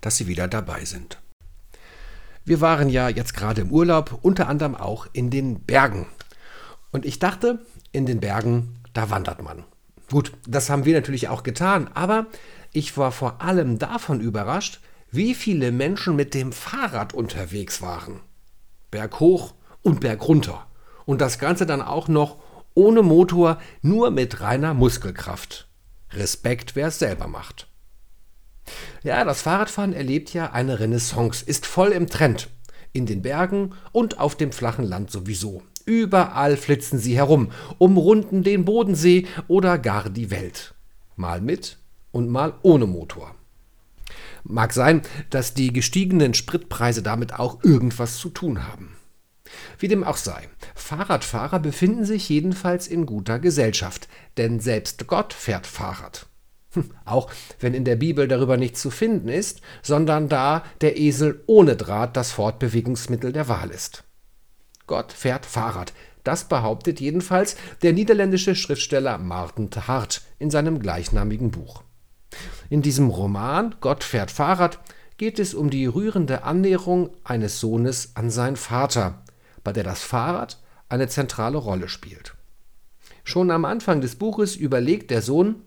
dass Sie wieder dabei sind. Wir waren ja jetzt gerade im Urlaub, unter anderem auch in den Bergen. Und ich dachte, in den Bergen, da wandert man. Gut, das haben wir natürlich auch getan, aber ich war vor allem davon überrascht, wie viele Menschen mit dem Fahrrad unterwegs waren. Berg hoch und Berg runter. Und das Ganze dann auch noch ohne Motor, nur mit reiner Muskelkraft. Respekt, wer es selber macht. Ja, das Fahrradfahren erlebt ja eine Renaissance, ist voll im Trend. In den Bergen und auf dem flachen Land sowieso. Überall flitzen sie herum, umrunden den Bodensee oder gar die Welt. Mal mit und mal ohne Motor. Mag sein, dass die gestiegenen Spritpreise damit auch irgendwas zu tun haben. Wie dem auch sei, Fahrradfahrer befinden sich jedenfalls in guter Gesellschaft, denn selbst Gott fährt Fahrrad. Auch wenn in der Bibel darüber nichts zu finden ist, sondern da der Esel ohne Draht das Fortbewegungsmittel der Wahl ist. Gott fährt Fahrrad, das behauptet jedenfalls der niederländische Schriftsteller Martin Hart in seinem gleichnamigen Buch. In diesem Roman Gott fährt Fahrrad geht es um die rührende Annäherung eines Sohnes an seinen Vater, bei der das Fahrrad eine zentrale Rolle spielt. Schon am Anfang des Buches überlegt der Sohn,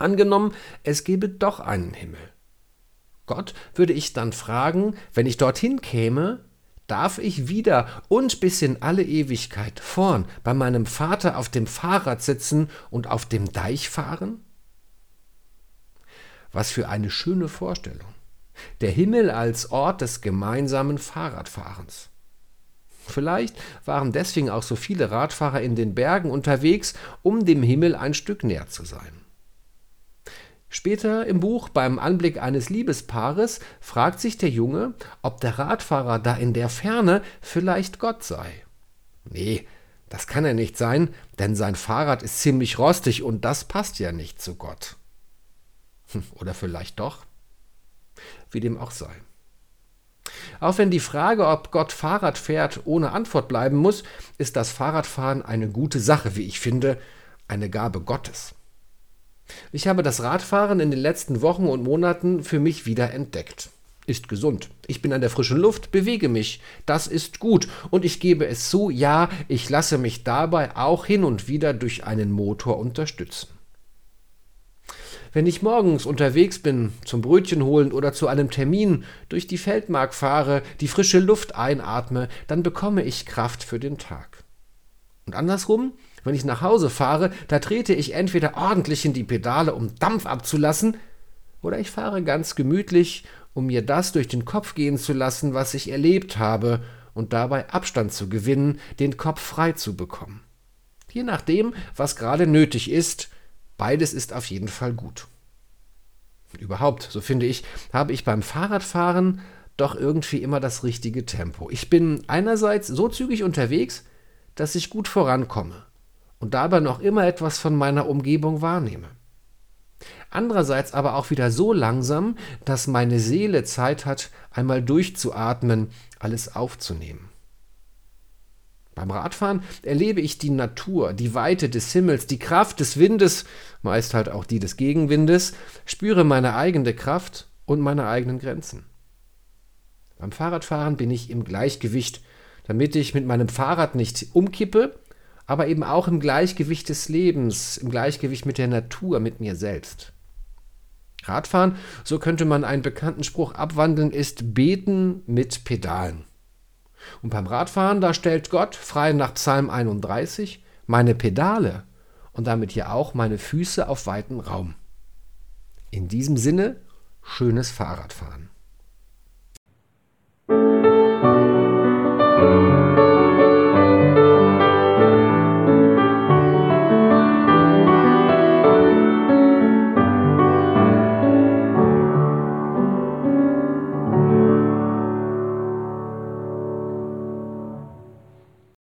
angenommen, es gebe doch einen Himmel. Gott würde ich dann fragen, wenn ich dorthin käme, darf ich wieder und bis in alle Ewigkeit vorn bei meinem Vater auf dem Fahrrad sitzen und auf dem Deich fahren? Was für eine schöne Vorstellung. Der Himmel als Ort des gemeinsamen Fahrradfahrens. Vielleicht waren deswegen auch so viele Radfahrer in den Bergen unterwegs, um dem Himmel ein Stück näher zu sein. Später im Buch, beim Anblick eines Liebespaares, fragt sich der Junge, ob der Radfahrer da in der Ferne vielleicht Gott sei. Nee, das kann er nicht sein, denn sein Fahrrad ist ziemlich rostig und das passt ja nicht zu Gott. Hm, oder vielleicht doch? Wie dem auch sei. Auch wenn die Frage, ob Gott Fahrrad fährt, ohne Antwort bleiben muss, ist das Fahrradfahren eine gute Sache, wie ich finde, eine Gabe Gottes. Ich habe das Radfahren in den letzten Wochen und Monaten für mich wieder entdeckt. Ist gesund. Ich bin an der frischen Luft, bewege mich. Das ist gut. Und ich gebe es zu, ja, ich lasse mich dabei auch hin und wieder durch einen Motor unterstützen. Wenn ich morgens unterwegs bin, zum Brötchen holen oder zu einem Termin, durch die Feldmark fahre, die frische Luft einatme, dann bekomme ich Kraft für den Tag. Und andersrum, wenn ich nach Hause fahre, da trete ich entweder ordentlich in die Pedale, um Dampf abzulassen, oder ich fahre ganz gemütlich, um mir das durch den Kopf gehen zu lassen, was ich erlebt habe, und dabei Abstand zu gewinnen, den Kopf frei zu bekommen. Je nachdem, was gerade nötig ist, Beides ist auf jeden Fall gut. Überhaupt, so finde ich, habe ich beim Fahrradfahren doch irgendwie immer das richtige Tempo. Ich bin einerseits so zügig unterwegs, dass ich gut vorankomme und dabei noch immer etwas von meiner Umgebung wahrnehme. Andererseits aber auch wieder so langsam, dass meine Seele Zeit hat, einmal durchzuatmen, alles aufzunehmen. Beim Radfahren erlebe ich die Natur, die Weite des Himmels, die Kraft des Windes, meist halt auch die des Gegenwindes, spüre meine eigene Kraft und meine eigenen Grenzen. Beim Fahrradfahren bin ich im Gleichgewicht, damit ich mit meinem Fahrrad nicht umkippe, aber eben auch im Gleichgewicht des Lebens, im Gleichgewicht mit der Natur, mit mir selbst. Radfahren, so könnte man einen bekannten Spruch abwandeln, ist Beten mit Pedalen. Und beim Radfahren, da stellt Gott, frei nach Psalm 31, meine Pedale und damit hier auch meine Füße auf weiten Raum. In diesem Sinne, schönes Fahrradfahren.